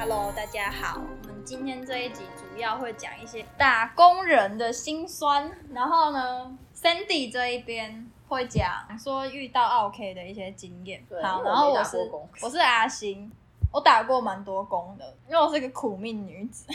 Hello，大家好。我们今天这一集主要会讲一些打工人的辛酸，然后呢，Sandy 这一边会讲说遇到 OK 的一些经验。好，然后我是工我是阿星，我打过蛮多工的，因为我是个苦命女子。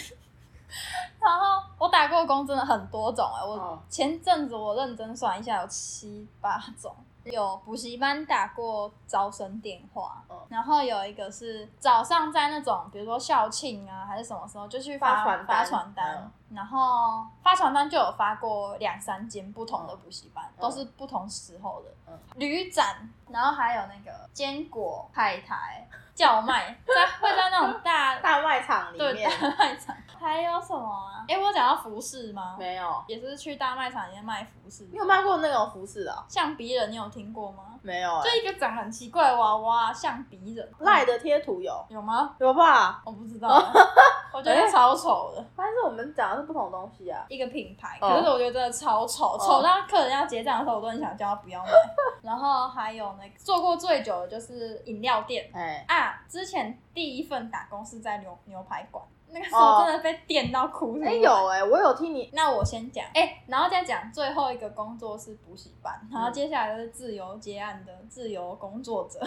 然后我打过工真的很多种哎、我哦前阵子我认真算一下，有七八种。有补习班打过招生电话，嗯然后有一个是早上在那种比如说校庆啊还是什么时候就去发发传单然后发传单就有发过两三间不同的补习班，嗯。都是不同时候的。嗯。旅展，然后还有那个坚果海苔叫卖，在会在那种大 大卖场里对面大卖场，还有什么啊？哎、我有讲到服饰吗？没有，也是去大卖场里面卖服饰。你有卖过那种服饰的哦？橡皮人，你有听过吗？没有哎，就一个长很奇怪的娃娃，像鼻人。赖的贴图有有吗？有吧？我不知道，我觉得超丑的。但是我们讲的是不同东西啊。一个品牌，哦可是我觉得真的超丑，丑到客人要结账的时候，我都很想叫他不要买。然后还有那个做过最久的就是饮料店哎，啊，之前第一份打工是在牛牛排馆，那个时哦候真的被电到哭。哎有哎，我有听你那我先讲，哎、然后再讲最后一个工作是补习班，然嗯后接下来就是自由接案的自由工作者。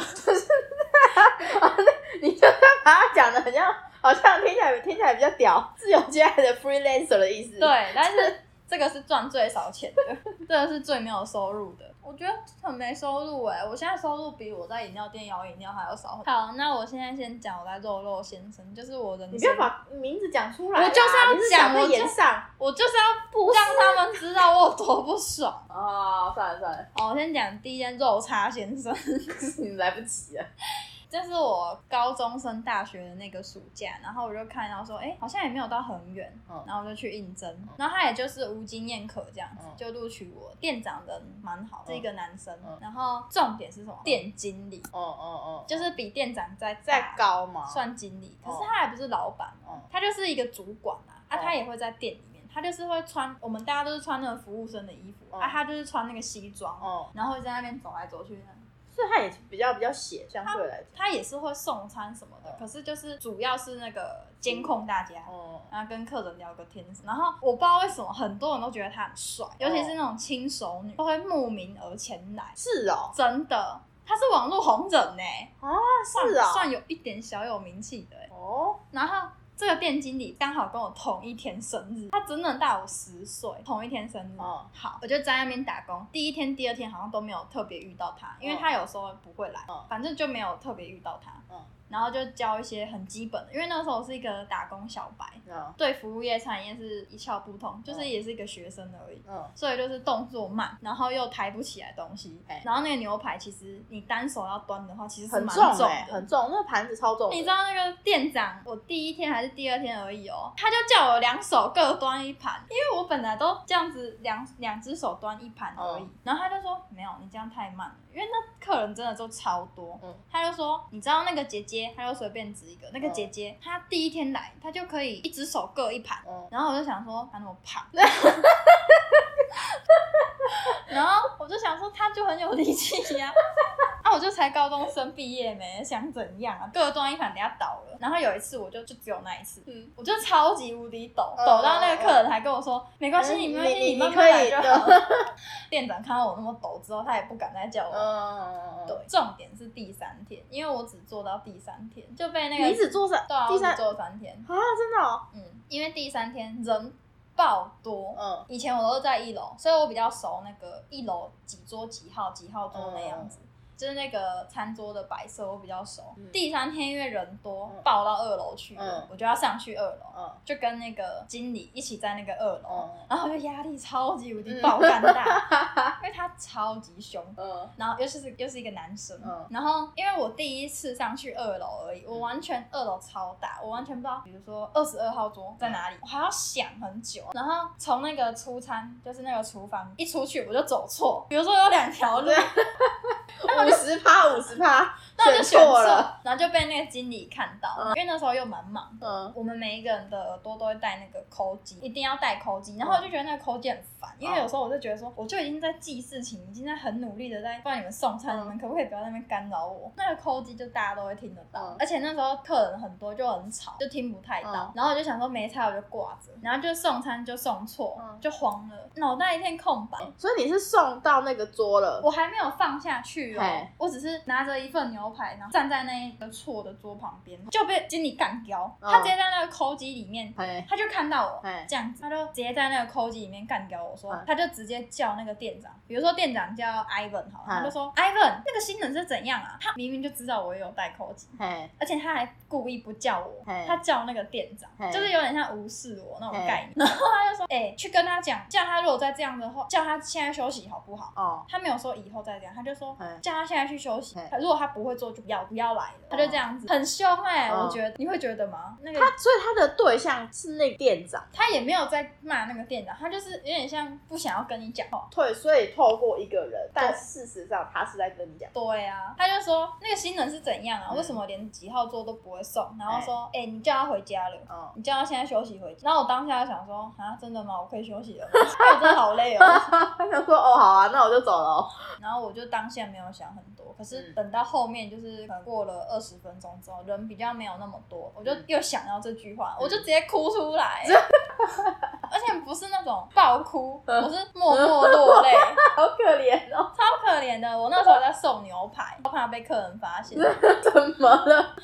你就像把它讲的很像，好像听起来听起来比较屌，自由接案的 freelancer 的意思。，对，但是这个是赚最少钱的，这个是最没有收入的。我觉得很没收入哎、我现在收入比我在饮料店摇饮料还要少。好，那我现在先讲我在肉肉先生，就是我的，你不要把名字讲出来啊，我就是要讲我就延上。我就是要不让他们知道我有多不爽。哦，算了算了，哦，我先讲第一间肉叉先生。你来不及了。这是我高中升大学的那个暑假，然后我就看到说，哎、好像也没有到很远，嗯。然后我就去应征，然后他也就是无经验可这样子，嗯。就录取我。店长人蛮好，是一个男生，嗯。然后重点是什么？店经理，哦哦哦，就是比店长再再高嘛。算经理，可是哦他还不是老板哦他就是一个主管啊，啊，哦他也会在店里面，他就是会穿，我们大家都是穿那个服务生的衣服，哦。啊，他就是穿那个西装，哦，然后会在那边走来走去。所以他也比较比较血，相对来讲。他也是会送餐什么的，哦可是就是主要是那个监控大家，哦，然后跟客人聊个天。然后我不知道为什么很多人都觉得他很帅，哦尤其是那种轻熟女，都会慕名而前来。是哦，真的，他是网络红人呢、啊算是哦，算有一点小有名气的、欸。哦，然后这个店经理刚好跟我同一天生日，他整整大我十岁，同一天生日。哦好，我就在那边打工，第一天、第二天好像都没有特别遇到他，因为他有时候不会来，嗯反正就没有特别遇到他。嗯然后就教一些很基本的，因为那时候我是一个打工小白，嗯对服务业产业是一窍不通，就是也是一个学生而已。嗯，所以就是动作慢，然后又抬不起来东西，哎然后那个牛排其实你单手要端的话，其实是很蛮重很重，那个盘子超重。你知道那个店长，我第一天还是第二天而已哦，他就叫我两手各端一盘，因为我本来都这样子两两只手端一盘而已，嗯然后他就说没有，你这样太慢了，因为那客人真的都超多，嗯他就说你知道那个姐姐，他就随便指一个，那个嗯姐姐她第一天来，她就可以一只手各一盘，嗯然后我就想说她那么胖。然后我就想说，她就很有力气呀、啊，我就才高中生毕业没，想怎样啊？各端一盘，等下倒了。然后有一次，我就就只有那一次，嗯我就超级无敌抖，嗯抖到那个客人还跟我说，没关系，没关系，你你慢慢可以来就好。店长看到我那么抖之后，他也不敢再叫我。嗯，对，重点是第三天，因为我只做到第三天，就被那个你只做三对啊，第三我只做三天，啊，真的哦，嗯，因为第三天人爆多，嗯以前我都是在一楼，所以我比较熟那个一楼几桌几号几号桌那样子。就是那个餐桌的摆设我比较熟。嗯第三天因为人多抱，到二楼去了，嗯我就要上去二楼，嗯就跟那个经理一起在那个二楼，嗯然后我就压力超级无敌嗯爆肝大，因为他超级凶。嗯然后又是又是一个男生，嗯然后因为我第一次上去二楼而已，我完全二楼超大，我完全不知道，比如说二十二号桌在哪里，我还要想很久。然后从那个出餐，就是那个厨房一出去我就走错，比如说有两条路，五十趴五十趴，那就选错，然后就被那个经理看到，因为那时候又蛮忙。嗯，我们每一个人的耳朵都会带那个抠机，一定要带抠机。然后我就觉得那个抠机很烦，因为有时候我就觉得说，我就已经在记事情，已经在很努力的在帮你们送餐，你们可不可以不要在那边干扰我？那个抠机就大家都会听得到，而且那时候客人很多，就很吵，就听不太到。然后我就想说没差，我就挂着。然后就送餐就送错，就慌了，脑袋一片空白。所以你是送到那个桌了？我还没有放下去哦，我只是拿着一份牛排，然后站在那一个错的桌旁边，就被经理干掉。他直接在那个扣机里面，他就看到我这样子，他就直接在那个扣机里面干掉我说，他就直接叫那个店长，比如说店长叫 Ivan 好，他就说 Ivan 那个新人是怎样啊？他明明就知道我有带扣机，而且他还故意不叫我，他叫那个店长，就是有点像无视我那种概念。然后他就说，哎，去跟他讲，叫他如果再这样的话，叫他现在休息好不好？哦，他没有说以后再这样，他就说叫他现在去休息。如果他不会做，就不要不要来了。他就这样子，很凶哎，我觉得你会觉得吗？那个他，所以他的对象是那店长，他也没有在骂那个店长，他就是有点像不想要跟你讲话。对，所以透过一个人，但事实上他是在跟你讲。对啊，他就说那个新人是怎样啊？为什么连几号桌都不会送？然后说，哎，你叫他回家了，你叫他现在休息回家。然后我当下就想说，啊，真的吗？我可以休息了？我真的好累哦。他 想说，哦，好啊，那我就走了。然后我就当下没有想很多，可是等到后面就是可能过了二十分钟之后，人比较没有那么多，我就又想到这句话，我就直接哭出来，而且不是那种爆哭，我是默默落泪，好可怜哦，超可怜的。我那时候在送牛排，我怕被客人发现，怎么了？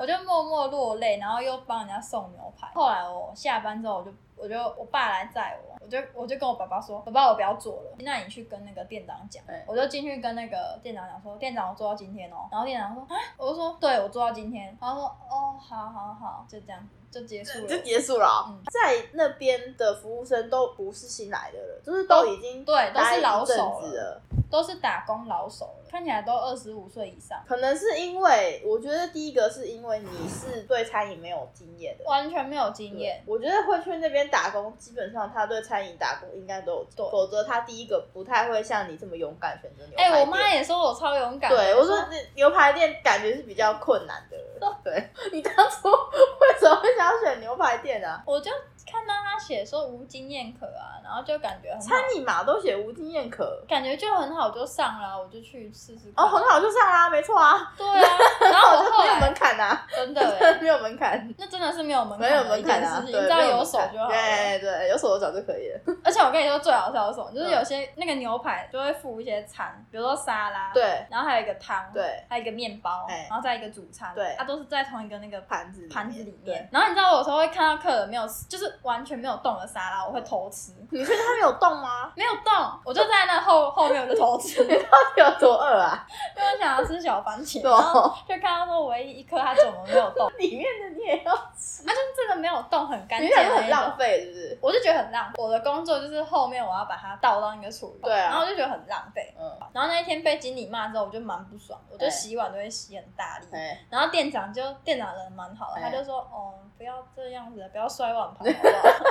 我就默默落泪，然后又帮人家送牛排。后来我下班之后，我就。我就我爸来载我，我就我就跟我爸爸说，爸爸我不要做了，那你去跟那个店长讲。我就进去跟那个店长讲说，店长我做到今天哦。然后店长说啊，我就说对我做到今天。然后说哦，好好好，就这样子。就结束了，就结束了。在那边的服务生都不是新来的了，就是都已经对，都是老手了，都是打工老手了，看起来都二十五岁以上。可能是因为，我觉得第一个是因为你是对餐饮没有经验的，完全没有经验。我觉得会去那边打工，基本上他对餐饮打工应该都有做，否则他第一个不太会像你这么勇敢选择牛排店。哎，我妈也说我超勇敢。对，我说牛排店感觉是比较困难的。对，你当初为什么会想要选牛排店啊？我就看到他写说无经验可啊，然后就感觉很餐饮嘛都写无经验可，感觉就很好，就上了，我就去试试。哦，很好就上啦，没错啊。对啊，然后我后来没有门槛呐，真的 没有门槛，那真的是没有门槛，没有门槛啊，你只要有手就好。对对，有手有脚就可以了。而且我跟你说最好笑的是什么？就是有些那个牛排就会附一些餐，比如说沙拉，对，然后还有一个汤，对，还有一个面包，然后再一个主餐，对，它都是在同一个那个盘子盘子里面。然后你知道我有时候会看到客人没有，就是完全没有动的沙拉，我会偷吃。你确定他没有动吗？没有动，我就在那后 后面我就偷吃。你到底有多饿啊？因为我想要吃小番茄，然后就看到说唯一一颗它怎么没有动，里面的你也要吃？啊，就是这个没有动很干净，很浪费，是不是？我就觉得很浪费。我的工作就是后面我要把它倒到那个厨余，对啊，然后我就觉得很浪费。嗯，然后那一天被经理骂之后，我就蛮不爽，我就洗碗都会洗很大力。然后店长就店长人蛮好的，他就说：“哦，不要这样子，不要摔碗盘，好不好？”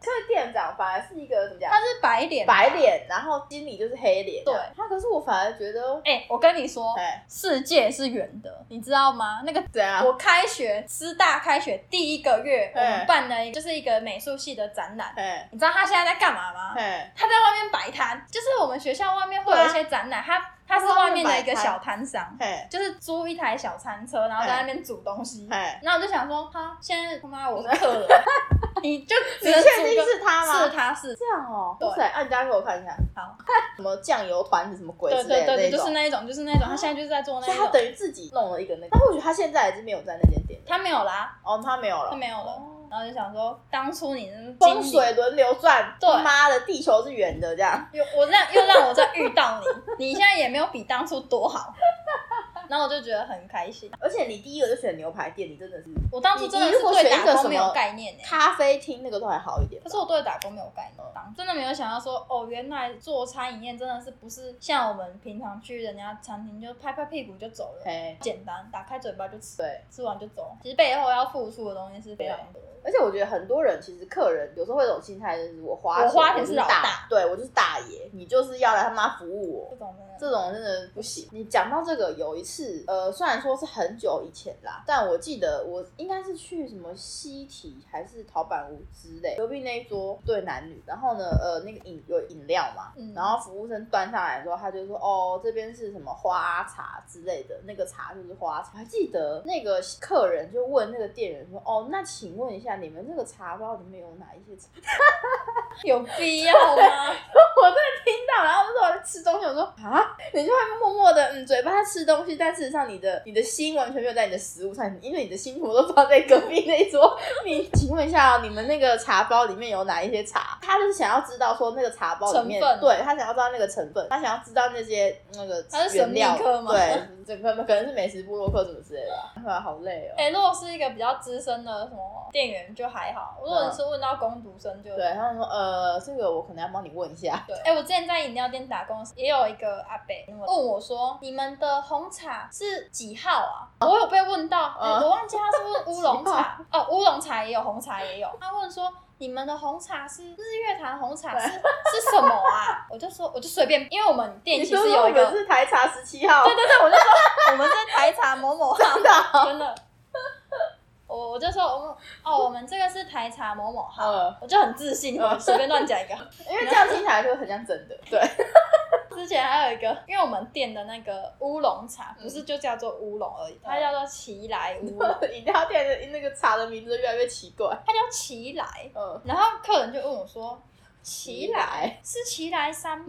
这个店长反而是一个怎么讲？他是白脸，白脸，然后经理就是黑脸。对，他可是我反而觉得，哎，我跟你说，世界是圆的，你知道吗？那个怎样？我开学师大开学第一个月，我们办的就是一个美术系的展览。你知道他现在在干嘛吗？他在外面摆摊，就是我们学校外面会有一些展览，他。他是外面的一个小摊商，就是租一台小餐车，然后在那边煮东西。然后我就想说，他现在他妈我是客人，你就你确定是他吗？是他是这样哦。对，啊，你家给我看一下。好，什么酱油团子什么鬼对对对，就是那一种，就是那一种。他现在就是在做那种。他等于自己弄了一个那个。但或许他现在还是没有在那间店。他没有啦。哦，他没有了。他没有了。然后就想说，当初你风水轮流转，对，妈的，地球是圆的，这样。又我让又让我再遇到你，你现在也没有比当初多好。然后我就觉得很开心。而且你第一个就选牛排店，你真的是我当初真的是对打工没有概念呢、咖啡厅那个都还好一点。可是我对打工没有概念，真的没有想到说，哦，原来做餐饮业真的是不是像我们平常去人家餐厅就拍拍屁股就走了，嘿，简单，打开嘴巴就吃，对。吃完就走。其实背后要付出的东西是非常多。而且我觉得很多人其实客人有时候会有种心态，就是我花我花钱是老大，对我就是大爷，你就是要来他妈服务我这。种真的，这种真的不行。你讲到这个，有一次，呃，虽然说是很久以前啦，但我记得我应该是去什么西体还是陶板屋之类，隔壁那一桌对男女，然后呢，呃，那个饮有饮料嘛，嗯然后服务生端上来的时候，他就说，哦，这边是什么花茶之类的，那个茶就是花茶。我还记得那个客人就问那个店员说，哦，那请问一下，你们这个茶包里面有哪一些茶？有必要吗？我真的听到，然后那时候我在吃东西，我说啊，你就会默默的嗯，嘴巴在吃东西，但事实上你的你的心完全没有在你的食物上，因为你的心全部都放在隔壁那一桌。你请问一下、哦，你们那个茶包里面有哪一些茶？他就是想要知道说那个茶包里面，成分对他想要知道那个成分，他想要知道那些那个他是神秘原料，客吗对，整个可能是美食部落客什么之类的吧，后来好累哦。哎、如果是一个比较资深的什么店员就还好，如果你是问到工读生就对，他们说呃，这个我可能要帮你问一下。对，哎、我之前在饮料店打工也有一个阿伯问我说：“你们的红茶是几号啊？”我有被问到，我忘记他是问乌龙 几茶，哦，乌龙茶也有，红茶也有。他问说：“你们的红茶是日月潭红茶是 是什么啊？”我就说，我就随便，因为我们店其实有一个，是台茶十七号，对对对，我就说 我们是台茶某某号，真的哦真的。我我就说我们哦，我们这个是台茶某某号，嗯我就很自信，我随便乱讲一个。因为这样听起来就很像真的。对，之前还有一个，因为我们店的那个乌龙茶嗯不是就叫做乌龙而已，它叫做奇来乌龙，饮料店的那个茶的名字越来越奇怪。它叫奇来。嗯，然后客人就问我说：“奇来来，是奇来山吗？”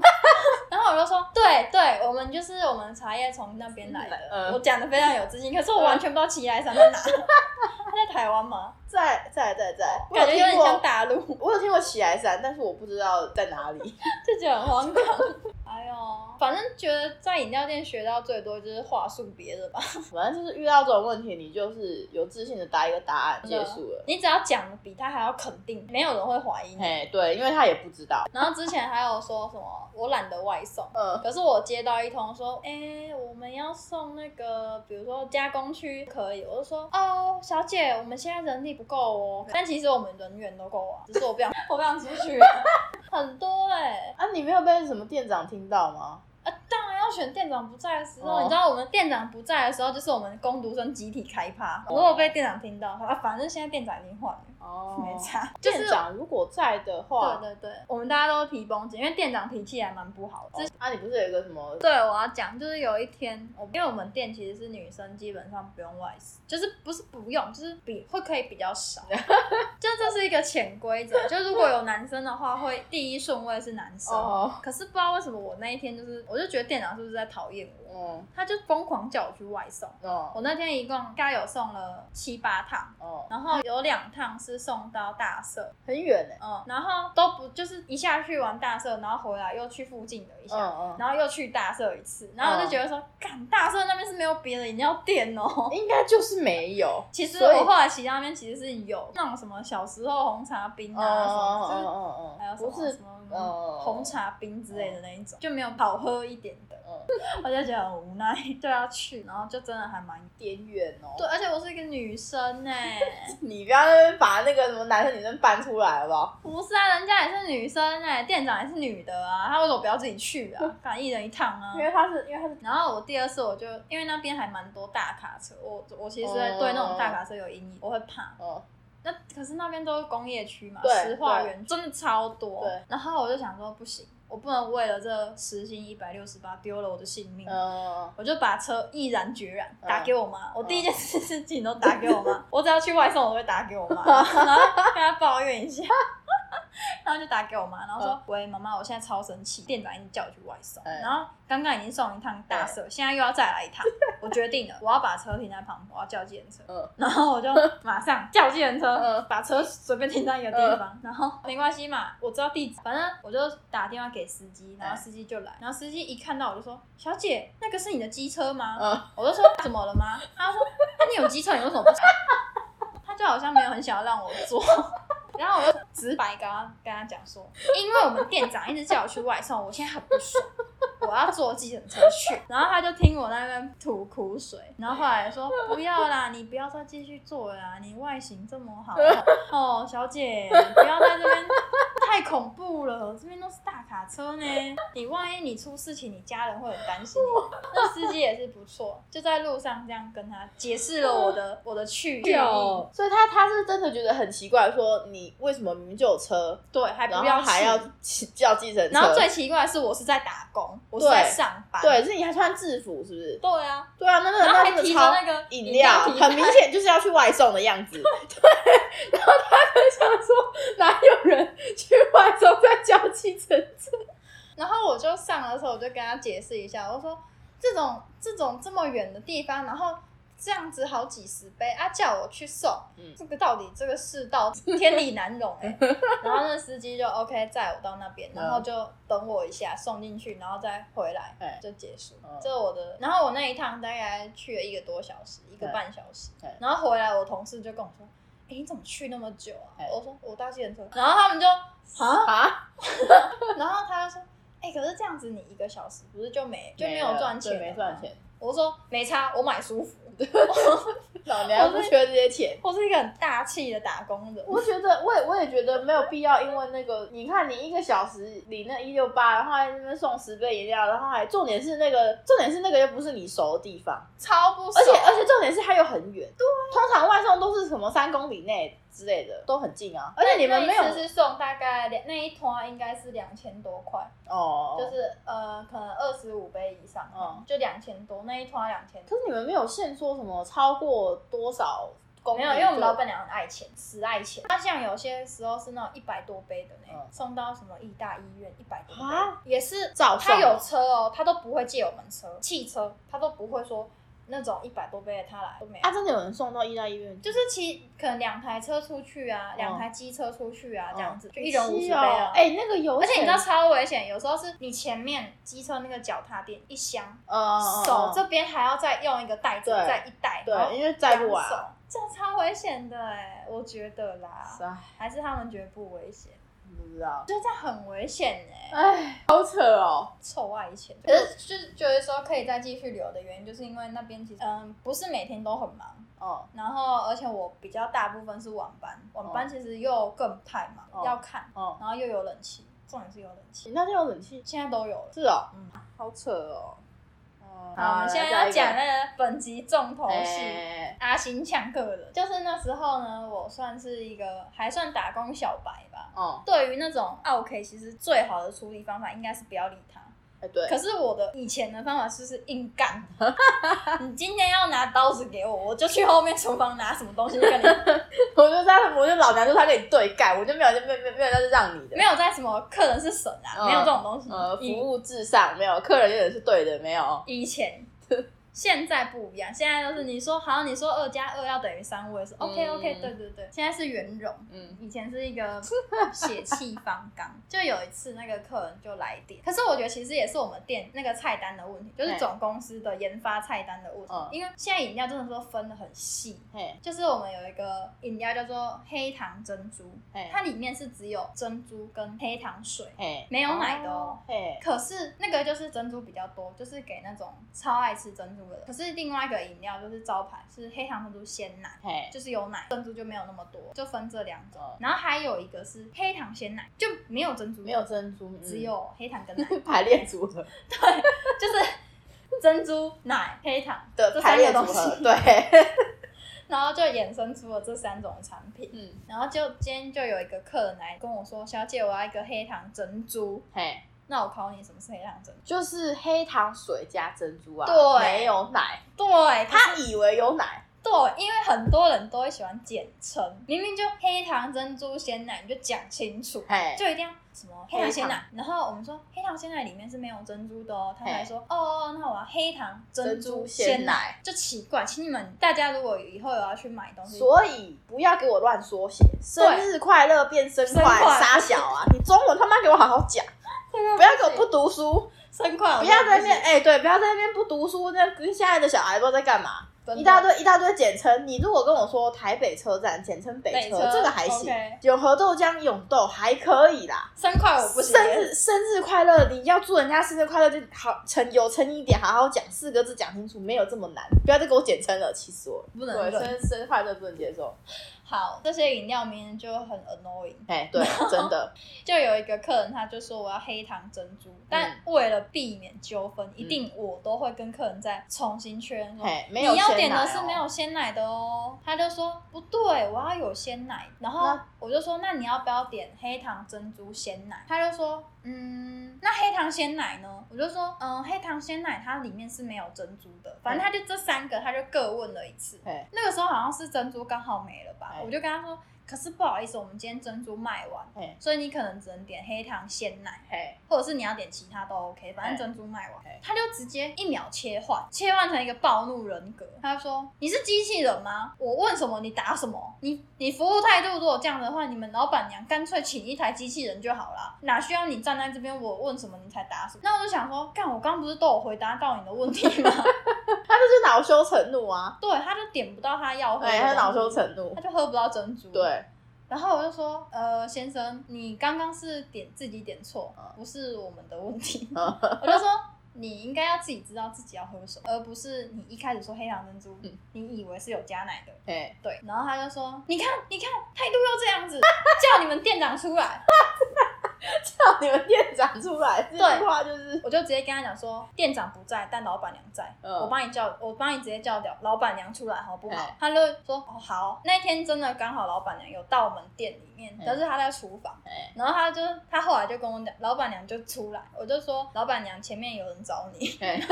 然后我就说：“对对，我们就是我们茶叶从那边来的。嗯我讲的非常有自信，可是我完全不知道奇来山在哪。他在台湾吗？在在在在，我感觉有点像大陆，我有听过奇来山，但是我不知道在哪里。就觉得很荒唐。哎呦，反正觉得在饮料店学到最多就是话术别的吧。反正就是遇到这种问题，你就是有自信的答一个答案，结束了。你只要讲的比他还要肯定，没有人会怀疑你。嘿，对，因为他也不知道。然后之前还有说什么我懒得外送，嗯，可是我接到一通说，哎、我们要送那个，比如说加工区可以，我就说，哦，小姐，我们现在人力不够哦，但其实我们人员都够啊，只是我不想，我不想出去，很多哎、啊，你没有被什么店长听到吗？啊，当然要选店长不在的时候，哦你知道我们店长不在的时候，就是我们工读生集体开趴。如果被店长听到，啊，反正现在店长已经换了，哦没差。就是店长如果在的话，对对对，我们大家都皮绷紧，因为店长脾气还蛮不好的。哦啊，你不是有一个什么？对，我要讲，就是有一天，我因为我们店其实是女生，基本上不用外食，就是不是不用，就是比会可以比较少，就这是一个潜规则。就如果有男生的话，会第一顺位是男生。哦可是不知道为什么我那一天就是，我就觉得店长是不是在讨厌我，嗯他就疯狂叫我去外送。哦。我那天一共大概有送了七八趟，哦，然后有两趟是送到大社，很远呢。嗯，然后都不就是一下去玩大社，然后回来又去附近的一下，嗯嗯，然后又去大社一次，然后我就觉得说，干、大社那边是没有别的饮料店哦。应该就是没有。其实我后来其他那边其实是有那种什么小时候红茶冰嗯啊，什嗯么就是嗯嗯还有嗯，不是什么什么嗯红茶冰之类的那一种，就没有好喝一点的，嗯 我就觉得很无奈，就要去，然后就真的还蛮边缘哦。对，而且我是一个女生哎、你不要那把那个什么男生女生搬出来好不好？不是啊，人家也是女生哎、店长也是女的啊，她为什么不要自己去啊？赶一人一趟啊因。为他是因为他是然后我第二次我就因为那边还蛮多大卡车，我我其实对那种大卡车有阴影，我会怕。哦那可是那边都是工业区嘛，石化园真的超多。对，然后我就想说不行，我不能为了这时薪一百六十八丢了我的性命。嗯我就把车毅然决然嗯打给我妈，我第一件事情都打给我妈，我只要去外送我都会打给我妈，然后跟她抱怨一下，然后就打给我妈，然后说：“喂，妈妈，我现在超生气，店长已经叫我去外送，嗯然后刚刚已经送一趟大社，现在又要再来一趟，我决定了，我要把车停在旁边，我要叫计程车。”嗯然后我就马上叫计程车，嗯把车随便停在一个地方，然后没关系嘛，我知道地址，反正我就打电话给司机，然后司机就来，然后司机一看到我就说：“小姐，那个是你的机车吗？”嗯我就说：“怎么了吗？”他说：“那、你有机车，你为什么不？”他就好像没有很想要让我坐。然后我就直白跟他跟他讲说，因为我们店长一直叫我去外送，我现在很不爽，我要坐计程车去。然后他就听我在那边吐苦水，然后后来说不要啦，你不要再继续做了啦，你外形这么好 哦，小姐，你不要在这边太恐怖了，这边都是大卡车呢，你万一你出事情，你家人会很担心你。那司机也是不错，就在路上这样跟他解释了我的 我的去意，所以他他是真的觉得很奇怪，说你为什么明明就有车，对，还然不要还要叫计程车？然后最奇怪的是，我是在打工，我是在上班。对，是你还穿制服是不是？对啊，对啊，那那然后还提着那个饮料，很明显就是要去外送的样子。对，然后他就想说，哪有人去外送再交计程车？然后我就上了的时候，我就跟他解释一下，我说这种这种这么远的地方，然后这样子好几十杯啊，叫我去送，嗯这个到底这个世道天理难容哎、然后那司机就 OK 载我到那边，然后就等我一下送进去，然后再回来哎就结束嗯。这是我的，然后我那一趟大概去了一个多小时，一个半小时对，然后回来我同事就跟我说。哎、你怎么去那么久啊哎？我说我搭计程车，然后他们就啊，啊，然后他就说：“哎、可是这样子你一个小时不是就没就没有赚钱没赚钱。。我说：“没差，我买舒服。老娘不缺这些钱。我是一个很大气的打工人。我觉得，我也我也觉得没有必要，因为那个，你看你一个小时领那一六八，然后还那边送十杯饮料，然后还重点是那个，重点是那个又不是你熟的地方，超不熟，而且而且重点是它又很远，对、通常外送都是什么三公里内之类的，都很近啊，而且你们没有是送大概两那一团应该是两千多块，哦，就是呃可能二十五杯以上，嗯。就两千多，那一团两千可是你们没有限说什么超过多少公里，没有，因为我们老板娘很爱钱，死爱钱。她像有些时候是那种一百多杯的呢，嗯。送到什么医大医院一百多杯啊，也是照送他有车哦，他都不会借我们车，汽车他都不会说那种一百多杯的他来都没有。啊，真的有人送到医大医院，就是骑可能两台车出去啊，两台机车出去啊，这样子嗯就一人五十杯哦。啊。哎、那个有，而且你知道超危险，有时候是你前面机车那个脚踏垫一箱，呃，手这边还要再用一个袋子再一袋，对，因为载不完。手，这样超危险的哎，我觉得啦，哎，还是他们觉得不危险，不知道，就这样很危险哎，哎，好扯哦。臭外钱。可是就是觉得说可以再继续留的原因，就是因为那边其实嗯不是每天都很忙，哦，然后而且我比较大部分是晚班，晚班其实又更太忙，哦要看，哦，然后又有冷气，重点是有冷气，那天有冷气？现在都有了。是哦，嗯，好扯哦。哦好，我们现在要讲那个本集重头戏。哎阿星抢客人，就是那时候呢，我算是一个还算打工小白吧。哦，对于那种 OK，其实最好的处理方法应该是不要理他。哎，对，可是我的以前的方法就是硬干。你今天要拿刀子给我，我就去后面厨房拿什么东西跟你，我就在，我就老娘就他跟你对干，我就没有，没，没有，没有，那是让你的没。有在什么客人是神啊，嗯没有这种东西。呃，服务至上，没有，客人永远是对的，没有。以前。现在不一样，现在都是你说好，你说二加二要等于三，我也是 OK OK，对对对，现在是圆融，嗯，以前是一个血气方刚。就有一次那个客人就来电，可是我觉得其实也是我们店那个菜单的问题，就是总公司的研发菜单的问题。嗯因为现在饮料真的说分的很细，嘿，就是我们有一个饮料叫做黑糖珍珠，嘿，它里面是只有珍珠跟黑糖水。嘿，没有奶的哦嘿，可是那个就是珍珠比较多，就是给那种超爱吃珍珠的。可是另外一个饮料就是招牌是黑糖珍珠鲜奶，就是有奶，珍珠就没有那么多，就分这两种。哦然后还有一个是黑糖鲜奶，就没有珍珠，没有珍珠，嗯只有黑糖跟奶，排列组合对就是珍珠奶黑糖的这排列组合，西，对，然后就衍生出了这三种产品。嗯，然后就今天就有一个客人来跟我说：“小姐，我要一个黑糖珍珠。嘿，”那我考你，什么是黑糖珍珠？就是黑糖水加珍珠啊，对。没有奶，对，他以为有奶，对，因为很多人都会喜欢简称，明明就黑糖珍珠鲜奶，你就讲清楚，嘿，就一定要什么黑糖。鲜奶。然后我们说黑糖鲜奶里面是没有珍珠的哦，他们还说哦哦，那我要黑糖珍珠鲜奶，就奇怪。请你们大家如果以后有要去买东西，所以不要给我乱缩写，生日快乐变生快生快傻小啊！你中文他妈给我好好讲，不要给我不读书，生快，不要在那边哎、对，不要在那边不读书，那跟现在的小孩不知道在干嘛。一大堆一大堆简称，你如果跟我说台北车站简称北车，这个还行。永和豆浆永豆还可以啦。生快我不行，生日生日快乐，你要祝人家生日快乐就好诚有诚意一点，好好讲四个字讲清楚，没有这么难。不要再给我简称了，气死我了。不能忍生日生日快乐不能接受。好，这些饮料明明就很 annoying。哎，对，真的，就有一个客人，他就说我要黑糖珍珠，但为了避免纠纷，一定我都会跟客人再重新确认没有你要鲜奶哦点的是没有鲜奶的哦。他就说不对，我要有鲜奶。然后我就说那你要不要点黑糖珍珠鲜奶？他就说嗯，那黑糖鲜奶呢？我就说嗯，黑糖鲜奶它里面是没有珍珠的，反正他就这三个，他就各问了一次。那个时候好像是珍珠刚好没了吧哎，我就跟他说，可是不好意思，我们今天珍珠卖完，所以你可能只能点黑糖鲜奶，或者是你要点其他都 OK，反正哎珍珠卖完哎，他就直接一秒切换，切换成一个暴怒人格。他就说：“你是机器人吗？我问什么你答什么？你你服务态度如果这样的话，你们老板娘干脆请一台机器人就好了，哪需要你站在这边我问什么你才答什么？”那我就想说，干，我刚刚不是都有回答到你的问题吗？他就是恼羞成怒啊！对，他就点不到他要喝他恼羞成怒他。就喝不到珍珠。对，然后我就说，呃，先生，你刚刚是点自己点错嗯，不是我们的问题。嗯 我就说，你应该要自己知道自己要喝什么，而不是你一开始说黑糖珍珠，嗯你以为是有加奶的。哎，对，然后他就说，你看，你看，态度又这样子，叫你们店长出来。叫你们店长出来，这句话就是，我就直接跟他讲说，店长不在，但老板娘在，嗯。我帮你叫，我帮你直接叫掉老板娘出来，好不好？哎他就说，哦好，那天真的刚好老板娘有到我们店里面，嗯。可是他在厨房。哎，然后他就他后来就跟我讲，老板娘就出来，我就说老板娘前面有人找你，哎，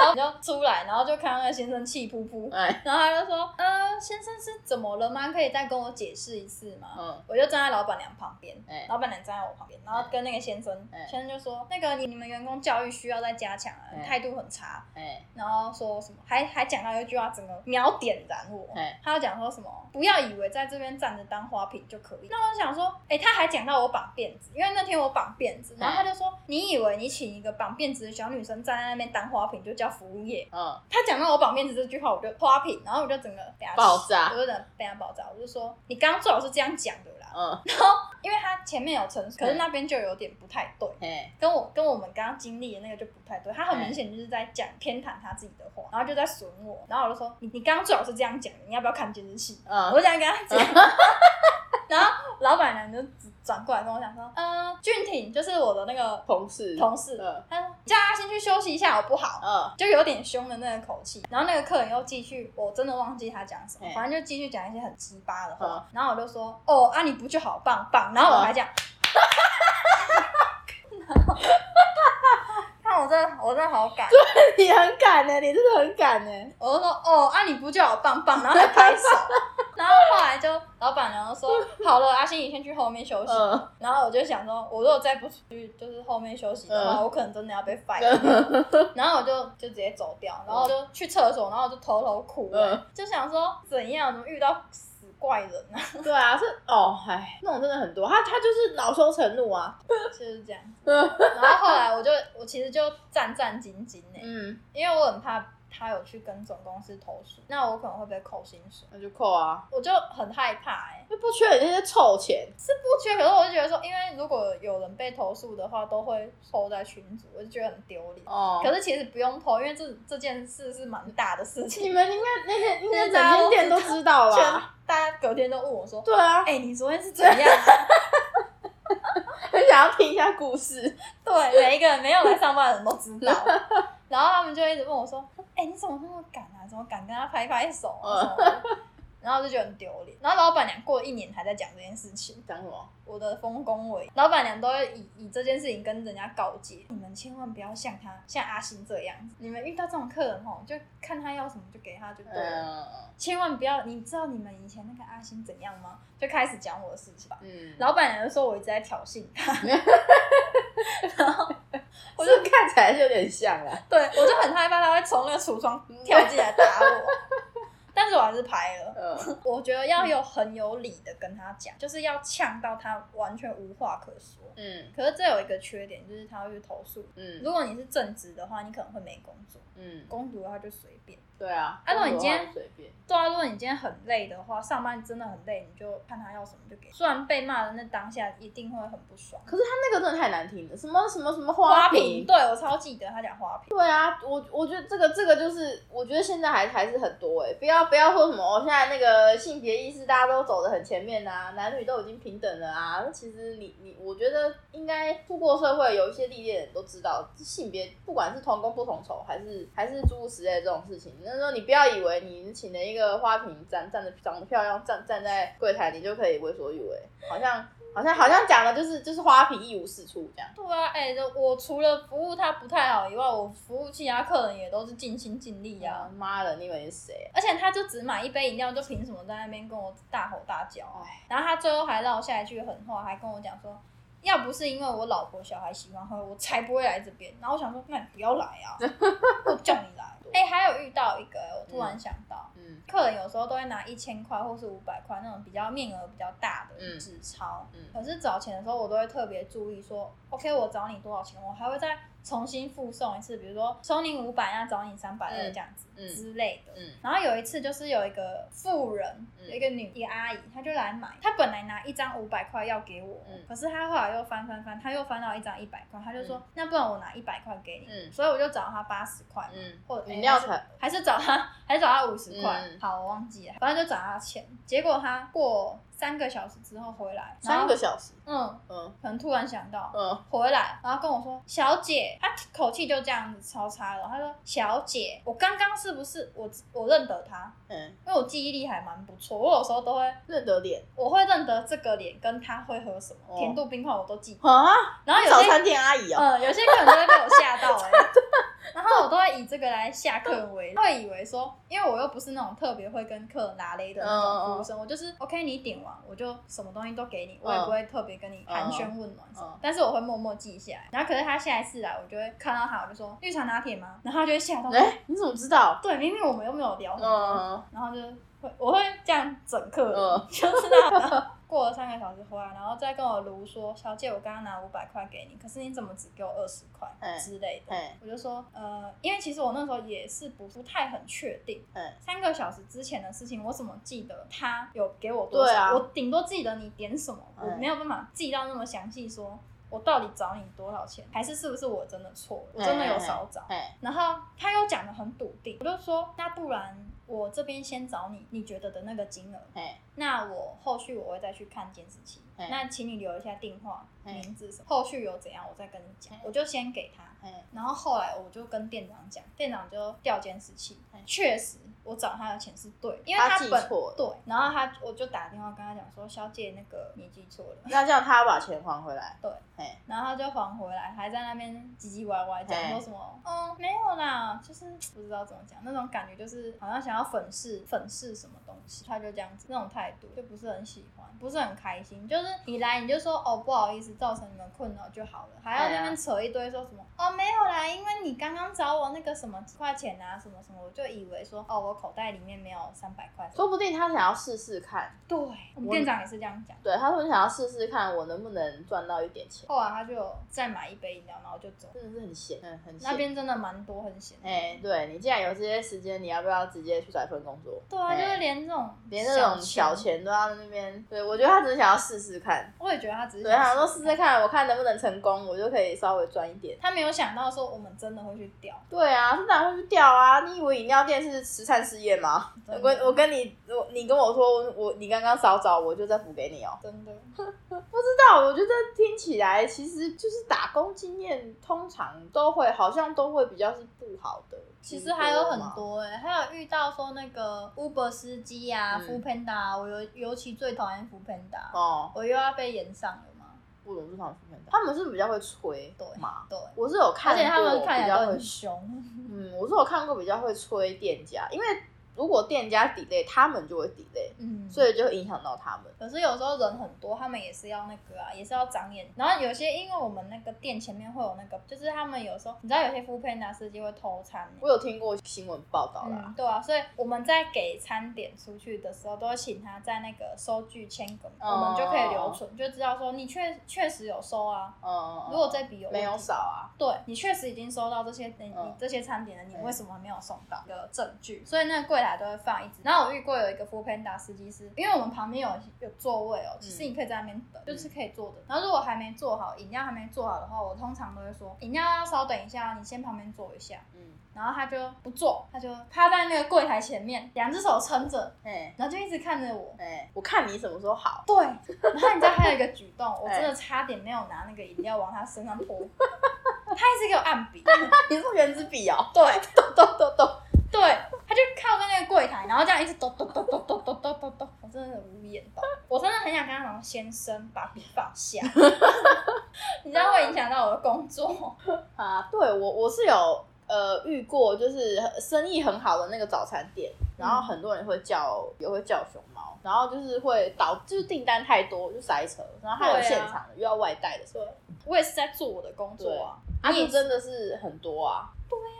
然后你就出来，然后就看到那个先生气扑扑，哎，然后他就说，呃，先生是怎么了吗？可以再跟我解释一次吗？嗯，我就站在老板娘旁边，哎老板娘站在我旁边，然后跟那个先生，哎先生就说，那个你你们员工教育需要再加强啊，哎态度很差，哎，然后说什么，还还讲到一句话，整个秒点燃我哎。他就讲说什么，不要以为在这边站着当花瓶就可以。那我想说，哎、他还讲到我绑辫子，因为那天我绑辫子，然后他就说，你以为你请一个绑辫子的小女生站在那边当花瓶就叫服务业？嗯，他讲到我绑辫子这句话，我就花瓶，然后我就整个被他爆炸我就整个被他爆炸。我就说，你刚刚最好是这样讲的啦，嗯，因为他前面有陈述，可是那边就有点不太对。哎，跟我跟我们刚刚经历的那个就不太对，他很明显就是在讲偏袒他自己的话，然后就在损我，然后我就说你你刚刚最好是这样讲的，你要不要看监视器？我嗯就，这样跟他讲，然后老板娘就转过来跟我讲说，嗯，俊挺就是我的那个同事，同事，嗯。他说叫他先去休息一下好不好？嗯，就有点凶的那个口气，然后那个客人又继续，我真的忘记他讲什么哎，反正就继续讲一些很鸡巴的话。嗯，然后我就说，哦啊你不就好棒棒，然后我还讲，看我真的我真的好敢，你很敢呢，你真的很敢呢。我就说哦啊你不就好棒棒，然后还拍手，然后后来就老板娘就说 好了，阿星你先去后面休息，嗯然后我就想说，我如果再不去就是后面休息的话，嗯我可能真的要被 fire。然后我就就直接走掉，然后就去厕所，然后我就偷偷哭、嗯就想说怎样，怎么遇到死怪人啊？对啊，是哦，哎，那种真的很多，他他就是恼羞成怒啊。就是这样。嗯然后后来我就我其实就战战兢兢呢，嗯，因为我很怕他有去跟总公司投诉，那我可能会被扣薪水，那就扣啊，我就很害怕哎、就不缺你这些臭钱。是不缺，可是我就觉得说，因为如果有人被投诉的话，都会抽在群组，我就觉得很丢脸。哦，可是其实不用投，因为这这件事是蛮大的事情你。们应该那天 应该整间店都知道全吧？大家隔天都问我说对啊：“，哎、你昨天是怎样啊？” 很想要听一下故事。对，每一个人没有来上班的人都知道。然后他们就一直问我说：“哎、你怎么那么敢啊？怎么敢跟他拍拍手啊？”然后就觉得很丢脸。然后老板娘过了一年还在讲这件事情，讲什么？我的丰功伟，老板娘都会以以这件事情跟人家告诫，你们千万不要像他像阿星这样子，你们遇到这种客人吼，就看他要什么就给他就对了，嗯千万不要，你知道你们以前那个阿星怎样吗？就开始讲我的事情吧。嗯，老板娘就说我一直在挑衅他，然后我就看起来就有点像啦。对我就很害怕他会从那个橱窗跳进来打我，但是我还是拍了。嗯 我觉得要有很有理的跟他讲，就是要呛到他完全无话可说。嗯可是这有一个缺点，就是他会去投诉。嗯如果你是正职的话，你可能会没工作；嗯，工读的话就随便。对啊。啊如果你今天对啊，如果你今天很累的话，上班真的很累，你就看他要什么就给。虽然被骂的那当下一定会很不爽。可是他那个真的太难听了，什么什么什么花瓶，对我超记得他讲花瓶。对啊，我我觉得这个这个就是，我觉得现在还还是很多哎、不要不要说什么哦，现在那个性别意识大家都走的很前面啊，男女都已经平等了啊。那其实你你，我觉得应该出过社会有一些历练的人都知道，性别不管是同工不同酬，还是还是诸如此类这种事情。那时候你不要以为你请了一个花瓶站站着长得漂亮站站在柜台，你就可以为所欲为，好像好像好像讲的就是就是花瓶一无是处这样。对啊，哎、就我除了服务他不太好以外，我服务其他客人也都是尽心尽力啊。啊妈的，你以为是谁啊？而且他就只买一杯饮料，就凭什么在那边跟我大吼大叫啊？哎然后他最后还撂下一句狠话，还跟我讲说，要不是因为我老婆小孩喜欢喝，我才不会来这边。然后我想说，那你不要来啊，我叫你来。哎、还有遇到一个、我突然想到，嗯客人有时候都会拿一千块或是五百块那种比较面额比较大的嗯。纸钞，嗯。可是找钱的时候我都会特别注意说，OK，我找你多少钱，我还会再重新附送一次，比如说收你五百，那找你三百二嗯这样子、嗯之类的。嗯。然后有一次就是有一个妇人，嗯。有一个女一个阿姨，她就来买，她本来拿一张五百块要给我，嗯。可是她后来又翻翻翻，她又翻到一张一百块，她就说、嗯那不然我拿一百块给你，嗯。所以我就找她八十块，嗯，或者饮料才还是找她，还是找她五十块。嗯。好，我忘记了，反正就找她钱。结果她过三个小时之后回来，三个小时，嗯，嗯可能突然想到。嗯回来，然后跟我说：“小姐，他口气就这样子超差了。他说：‘小姐，我刚刚是不是我我认得他？嗯，因为我记忆力还蛮不错，我有时候都会认得脸我会认得这个脸跟他会喝什么、哦甜度冰块我都记得。啊，然后有些早餐店阿姨哦，嗯，有些客人都会被我吓到哎、然后我都会以这个来吓客人为，会以为说，因为我又不是那种特别会跟客人拉勒的那种服务生，我就是 OK，你点完我就什么东西都给你，我也不会特别跟你寒暄问暖什么，嗯但是我会默默记下来。然后可是他下一次来，我就会看到他，我就说绿茶拿铁吗？然后他就会吓到，哎，你怎么知道？对，明明我们又没有聊，嗯然后就会我会这样整客人，嗯就是那种过了三个小时回来，然后再跟我卢说，小姐，我刚刚拿五百块给你，可是你怎么只给我二十块嗯之类的？嗯我就说，呃，因为其实我那时候也是不不太很确定，嗯三个小时之前的事情，我怎么记得他有给我多少？啊我顶多记得你点什么，我嗯没有办法记到那么详细说。我到底找你多少钱？还是是不是我真的错了？我真的有少找。哎，然后他又讲的很笃定，我就说那不然我这边先找你你觉得的那个金额，哎，那我后续我会再去看监视器，那请你留一下电话、名字什么，后续有怎样我再跟你讲，我就先给他。哎，然后后来我就跟店长讲，店长就调监视器，确实我找他的钱是对，因为他记本错了对，然后他我就打电话跟他讲说，小姐那个你记错了，那这样他要把钱还回来，对，哎，然后他就还回来，还在那边唧唧歪歪讲说什么，嗯，没有啦，就是不知道怎么讲，那种感觉就是好像想要粉饰粉饰什么东西，他就这样子，那种态度就不是很喜欢，不是很开心。就是你来你就说哦不好意思，造成你们困扰就好了，还要那边扯一堆说什么哦没有啦，因为你刚刚找我那个什么几块钱啊什么什么，我就以为说哦我口袋里面没有三百块。说不定他想要试试看，对，我们店长也是这样讲。对，他说想要试试看我能不能赚到一点钱，后来他就再买一杯饮料，然后就走。真的是很闲，嗯，很闲那。边真的蛮多很闲的。哎，对你既然有这些时间，你要不要直接去找一份工作？对啊，哎就是连这种连这种小，钱都要在那边，对我觉得他只是想要试试看，我也觉得他只是对，想他说试试试看，我看能不能成功，我就可以稍微赚一点。他没有想到说我们真的会去钓，对啊，是当然会去钓啊！你以为饮料店是慈善事业吗？我跟我跟你，我你跟我说我你刚刚少找，我就再补给你哦。真的。不知道，我觉得听起来其实就是打工经验，通常都会好像都会比较是不好的。其实还有很，多哎、还有遇到说那个 Uber 司机啊、嗯 f o o Panda，啊我尤尤其最讨厌 f o o Panda，、哦，我又要被延上了嘛。不懂是他们他们是不是比较会吹对嘛？对，我是有看过，而且他们看起来都会很凶。嗯，我是有看过比较会吹店家，因为如果店家 delay，他们就会 delay，嗯，所以就会影响到他们。可是有时候人很多，他们也是要那个啊，也是要长眼。然后有些因为我们那个店前面会有那个，就是他们有时候你知道有些 f o o Panda 司机会偷餐、欸。我有听过新闻报道啦嗯，，对啊，所以我们在给餐点出去的时候，都会请他在那个收据签个名，哦我们就可以留存，就知道说你确确实有收啊。嗯，如果这笔有没有少啊，对你确实已经收到这些你嗯这些餐点了，你为什么没有送到有证据？所以那个柜台都会放一支。然后我遇过有一个 f o o Panda 司机是，因为我们旁边有有座位哦，其实你可以在那边等，就是可以坐的。然后如果还没做好，饮料还没做好的话，我通常都会说饮料要稍等一下，你先旁边坐一下。嗯，然后他就不坐，他就趴在那个柜台前面，两只手撑着，哎然后就一直看着我。哎，我看你什么时候好，对，然后你知道还有一个举动，我真的差点没有拿那个饮料往他身上泼，他一直给我按笔。你是原子笔哦，对。咚咚咚咚，对，他就靠在那个柜台，然后这样一直抖抖抖抖抖抖抖抖抖，我真的很无言到，我真的很想跟他讲，先生把笔放下，你知道会影响到我的工作。啊，对我我是有呃遇过，就是生意很好的那个早餐店，然后很多人会叫也会叫熊猫，然后就是会导就是订单太多就塞车，然后还有现场的又要外带的时候，我也是在做我的工作啊，啊，你真的是很多啊，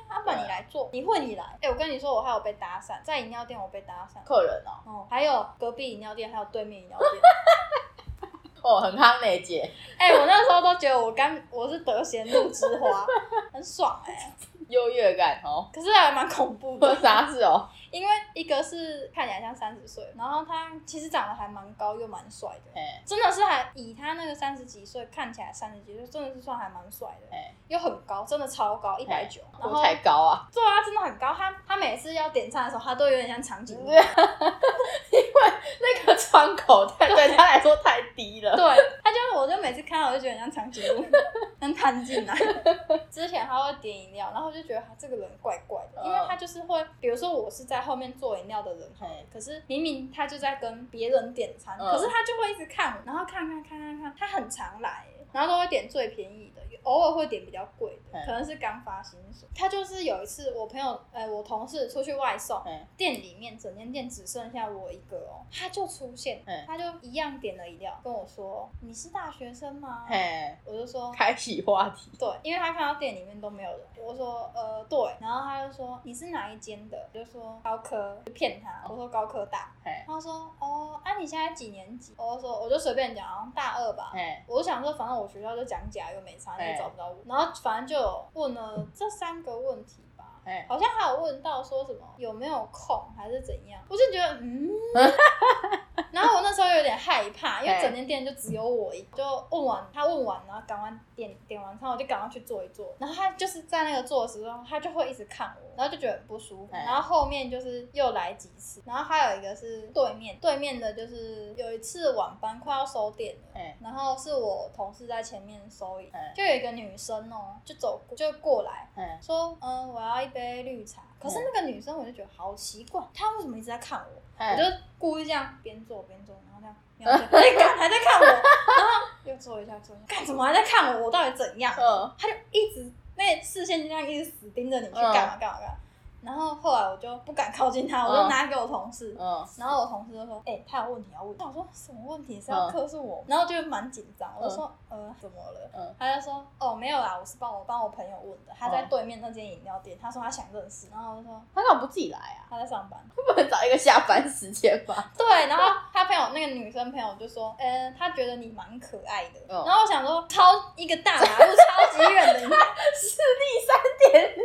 阿爸你来做，你会你来。哎、我跟你说，我还有被搭讪，在饮料店我被搭讪。客人哦，哦，还有隔壁饮料店，还有对面饮料店。哦，很康美姐，哎、我那时候都觉得我刚我是得闲路之花，很爽哎、优越感哦，可是还蛮恐怖的，啥事哦，因为一个是看起来像三十岁，然后他其实长得还蛮高又蛮帅的，哎真的是还以他那个三十几岁看起来三十几岁，真的是算还蛮帅的，哎，又很高，真的超高，一百九，然后太高啊，对啊，真的很高。他他每次要点餐的时候，他都有点像长颈鹿。因为那个窗口太对他来说太低了，对，他就我就每次看到我就觉得很像长颈鹿，能弹进来。之前他会点饮料，然后我就觉得他这个人怪怪的，因为他就是会，比如说我是在后面做饮料的人，嘿。可是明明他就在跟别人点餐，嗯。可是他就会一直看我，然后看看看看看，他很常来耶，然后都会点最便宜的，偶尔会点比较贵的，嗯可能是刚发薪水。他就是有一次我朋友，呃，我同事出去外送，哎店里面整间店只剩下我一个哦，他就出现嗯，他就一样点了饮料，跟我说你是大学生吗？嘿，我就说开启话题，对，因为他看到店里面都没有人，我说呃对，然后他就说你是哪一间的？我就说高科，就骗他，我说高科大，嘿，他说哦，啊你现在几年级？我就说我就随便讲，好像大二吧。嘿，我就想说，反正我学校就讲假又没差，你也哎找不到我。然后反正就有问了这三个问题吧，哎。好像还有问到说什么有没有空还是怎样，我就觉得嗯，然后我那时候有点害怕，因为哎整间店就只有我一个，就问完他问完，然后赶完点点完餐，我就赶快去坐一坐。然后他就是在那个坐的时候，他就会一直看我，然后就觉得很不舒服。哎然后后面就是又来几次，然后还有一个是对面对面的，就是有一次晚班快要收店了。哎然后是我同事在前面收银哎，就有一个女生哦，就走过就过来哎，说，嗯，我要一杯绿茶。可是那个女生我就觉得好奇怪，她为什么一直在看我？哎我就故意这样边做边做，然后这样，然后就哎干还在看我，然后又做一下做一下，干什么还在看我？我到底怎样？嗯她就一直那视线就这样一直死盯着你去嗯干嘛干嘛干嘛。然后后来我就不敢靠近他，我就嗯拿给我同事，嗯，然后我同事就说：“哎、他有问题要问。”我想说什么问题是要嗯克诉我？然后就蛮紧张，我就说：“呃，怎么了？”嗯他就说：“哦，没有啦，我是帮我帮我朋友问的，他在嗯对面那间饮料店，他说他想认识。”然后我就说他干嘛不自己来啊？他在上班。不能找一个下班时间吧？对，然后他朋友那个女生朋友就说：“呃，他觉得你蛮可爱的。嗯然后我想说，超一个大马路超级远的，视力三点零，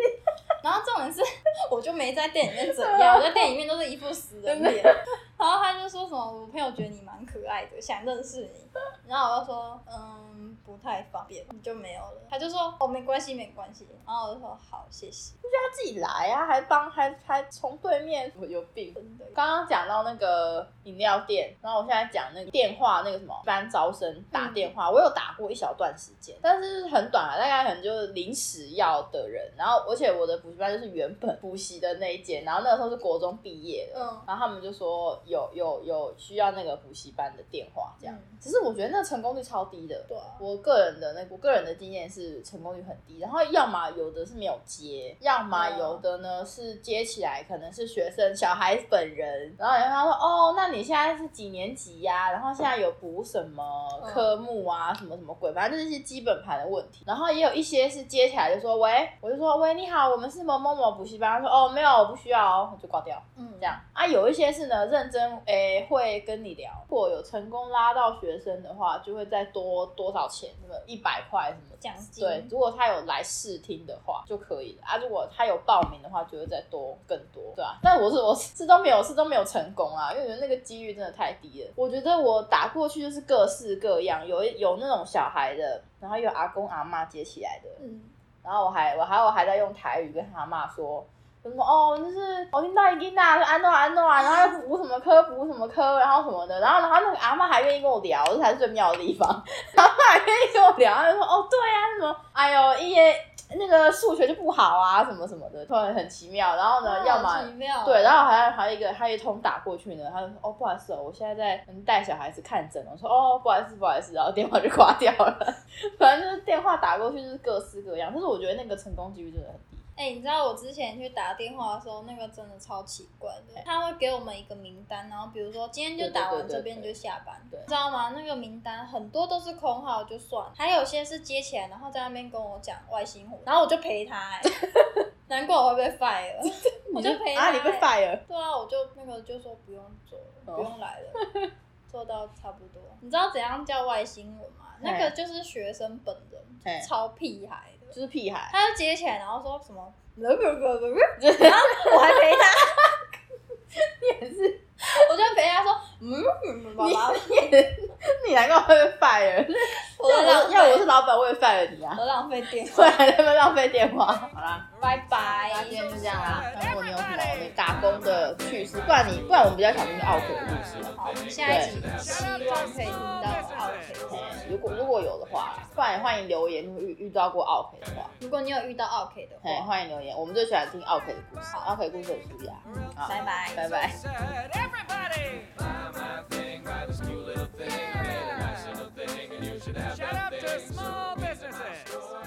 然后重点是，我就没在店里面怎样，我在店里面都是一副死人脸。然然后他就说什么，我朋友觉得你蛮可爱的，想认识你。然后我就说，嗯，不太方便，就没有了。他就说，哦，没关系，没关系。然后我就说，好，谢谢。他自己来啊，还帮还还从对面，我有病。真的，刚刚讲到那个饮料店，然后我现在讲那个电话那个什么，一般招生打电话，我有打过一小段时间，但是很短啊，大概可能就是临时要的人。然后而且我的补习班就是原本补习的那一间，然后那个时候是国中毕业的，嗯然后他们就说有有有有需要那个补习班的电话这样，嗯。只是我觉得那成功率超低的。对啊。我个人的那我个人的经验是成功率很低，然后要么有的是没有接，要么嗯有的呢是接起来可能是学生小孩本人，然后然后他说哦，那你现在是几年级呀、然后现在有补什么嗯。科目啊，什么什么鬼，反正就是一些基本盘的问题。然后也有一些是接起来就说喂，我就说喂你好，我们是某某某补习班，他说哦没有，我不需要哦，我就挂掉。嗯，这样。啊，有一些是呢认真诶、会跟你聊，如果有成功拉到学生的话，就会再多多少钱，什么一百块什么奖金对，如果他有来试听的话就可以了啊。如果他有报名的话，就会再多更多，对啊。但我是我是都没有是都没有成功啊，因为我觉得那个几率真的太低了。我觉得我打过去就是各式各样，有一有那种小孩的，然后有阿公阿妈接起来的，嗯，然后我还我还有还在用台语跟他妈说，就什么哦，就是我听到一听啊，就安诺安诺啊，然后要补什么科补什么科，然后什么的，然后然后那个阿妈还愿意跟我聊，这才是最妙的地方，阿妈还愿意跟我聊，她就说哦对啊，什么哎呦一些那个数学就不好啊，什么什么的，突然很奇妙，然后呢，要么对，然后还还有一个他一通打过去呢，他就说哦不好意思哦，我现在在带小孩子看诊，我说哦不好意思不好意思，然后电话就挂掉了。反正就是电话打过去就是各式各样，但是我觉得那个成功几率真的很低。哎、你知道我之前去打电话的时候，那个真的超奇怪的。他会给我们一个名单，然后比如说今天就打完这边就下班，对知道吗？那个名单很多都是空号，就算，还有些是接起来，然后在那边跟我讲外星活，然后我就陪他、哎，难怪我会被 fire，我就陪他、啊，你被哎 fire，对啊，我就那个就说不用做不用来了，做到差不多。你知道怎样叫外星人吗？那个就是学生本人，超屁孩的。就是屁孩。他就接起来，然后说什么，然后我还陪他，也是，我就陪他说，嗯，爸爸，你难怪会被 fire。我要我是，老板，我也 fire 你啊我。浪费电话，对，还在那边浪费电话。好啦，拜拜那。今天就这样啦。看如果你有什么你打工的趣事，不然你不然我们比较想听奥克的故事啊。好，我们下一集希望可以听到奥克。如果如果有的话，不然也欢迎留言，如果遇遇到过奥 K 的话，如果你有遇到 OK 的嘿，话，欢迎留言。我们最喜欢听奥 K 的故事，好奥 K 故事很舒压。好拜拜。拜拜。everybody. Buy my thing, buy this cute little thing, yeah. made a nice little thing, and you should have Shout out thing. to small businesses.